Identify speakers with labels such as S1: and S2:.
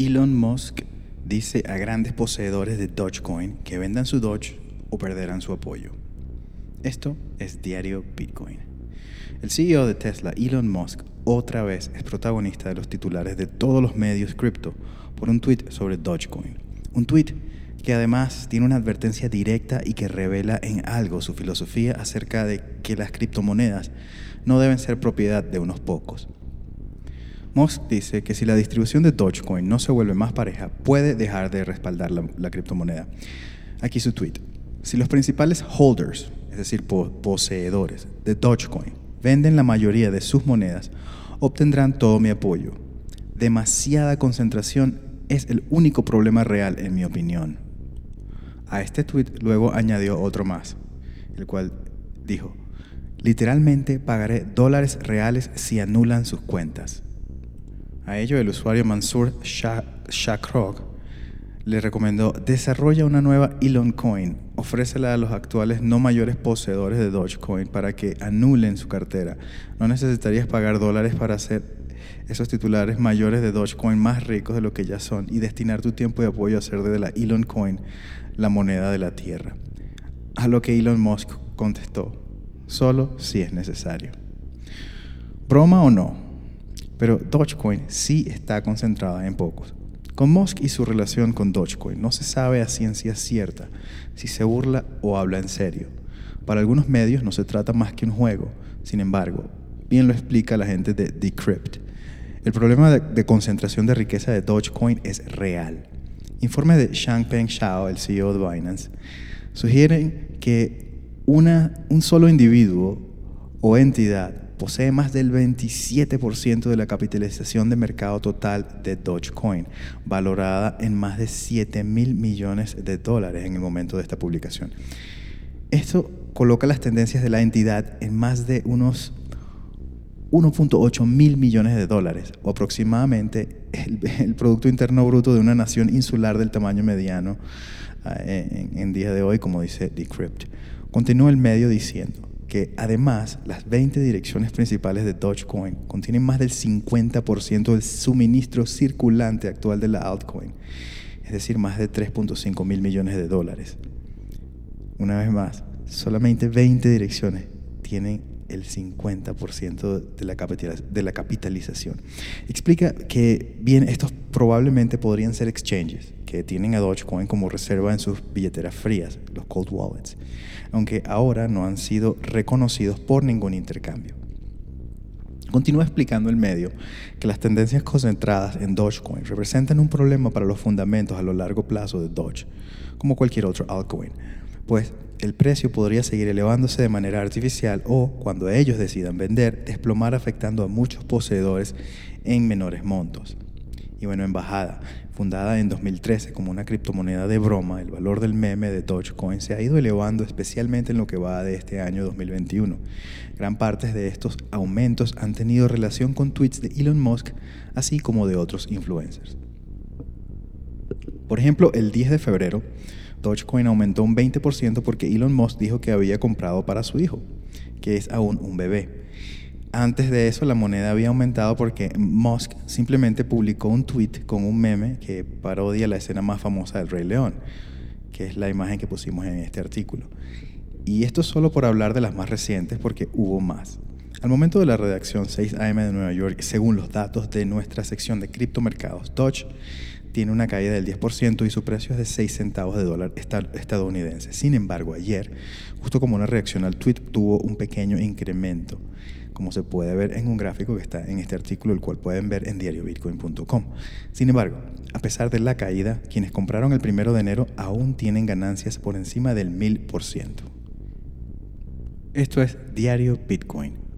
S1: Elon Musk dice a grandes poseedores de Dogecoin que vendan su Doge o perderán su apoyo. Esto es Diario Bitcoin. El CEO de Tesla, Elon Musk, otra vez es protagonista de los titulares de todos los medios cripto por un tweet sobre Dogecoin. Un tweet que además tiene una advertencia directa y que revela en algo su filosofía acerca de que las criptomonedas no deben ser propiedad de unos pocos. Musk dice que si la distribución de Dogecoin no se vuelve más pareja, puede dejar de respaldar la, criptomoneda. Aquí su tweet. Si los principales holders, es decir, poseedores de Dogecoin, venden la mayoría de sus monedas, obtendrán todo mi apoyo. Demasiada concentración es el único problema real, en mi opinión. A este tweet luego añadió otro más, el cual dijo, literalmente pagaré dólares reales si anulan sus cuentas. A ello el usuario Mansur Shakrok le recomendó desarrolla una nueva Elon Coin, ofrécela a los actuales no mayores poseedores de Dogecoin para que anulen su cartera. No necesitarías pagar dólares para hacer esos titulares mayores de Dogecoin más ricos de lo que ya son y destinar tu tiempo y apoyo a hacer de la Elon Coin la moneda de la tierra. A lo que Elon Musk contestó, solo si es necesario. Broma o no, pero Dogecoin sí está concentrada en pocos. Con Musk y su relación con Dogecoin no se sabe a ciencia cierta si se burla o habla en serio. Para algunos medios no se trata más que un juego, sin embargo, bien lo explica la gente de Decrypt. El problema de, concentración de riqueza de Dogecoin es real. Informe de Changpeng Shao, el CEO de Binance, sugieren que una, un solo individuo o entidad posee más del 27% de la capitalización de mercado total de Dogecoin, valorada en más de 7 mil millones de dólares en el momento de esta publicación. Esto coloca las tendencias de la entidad en más de unos 1.8 mil millones de dólares, o aproximadamente el, Producto Interno Bruto de una nación insular del tamaño mediano eh, en, en día de hoy, como dice Decrypt. Continúa el medio diciendo, que además las 20 direcciones principales de Dogecoin contienen más del 50% del suministro circulante actual de la altcoin, es decir, más de 3.5 mil millones de dólares. Una vez más, solamente 20 direcciones tienen el 50% de la, capitalización. Explica que, bien, estos probablemente podrían ser exchanges que tienen a Dogecoin como reserva en sus billeteras frías, los cold wallets aunque ahora no han sido reconocidos por ningún intercambio. Continúa explicando el medio que las tendencias concentradas en Dogecoin representan un problema para los fundamentos a lo largo plazo de Doge, como cualquier otro altcoin, pues el precio podría seguir elevándose de manera artificial o, cuando ellos decidan vender, desplomar afectando a muchos poseedores en menores montos. Y bueno, en bajada, fundada en 2013 como una criptomoneda de broma, el valor del meme de Dogecoin se ha ido elevando especialmente en lo que va de este año 2021. Gran parte de estos aumentos han tenido relación con tweets de Elon Musk, así como de otros influencers. Por ejemplo, el 10 de febrero, Dogecoin aumentó un 20% porque Elon Musk dijo que había comprado para su hijo, que es aún un bebé. Antes de eso, la moneda había aumentado porque Musk simplemente publicó un tweet con un meme que parodia la escena más famosa del Rey León, que es la imagen que pusimos en este artículo. Y esto solo por hablar de las más recientes, porque hubo más. Al momento de la redacción 6 AM de Nueva York, según los datos de nuestra sección de criptomercados, Doge tiene una caída del 10% y su precio es de 6 centavos de dólar estadounidense. Sin embargo, ayer, justo como una reacción al tweet, tuvo un pequeño incremento como se puede ver en un gráfico que está en este artículo, el cual pueden ver en diariobitcoin.com. Sin embargo, a pesar de la caída, quienes compraron el primero de enero aún tienen ganancias por encima del 1000%. Esto es Diario Bitcoin.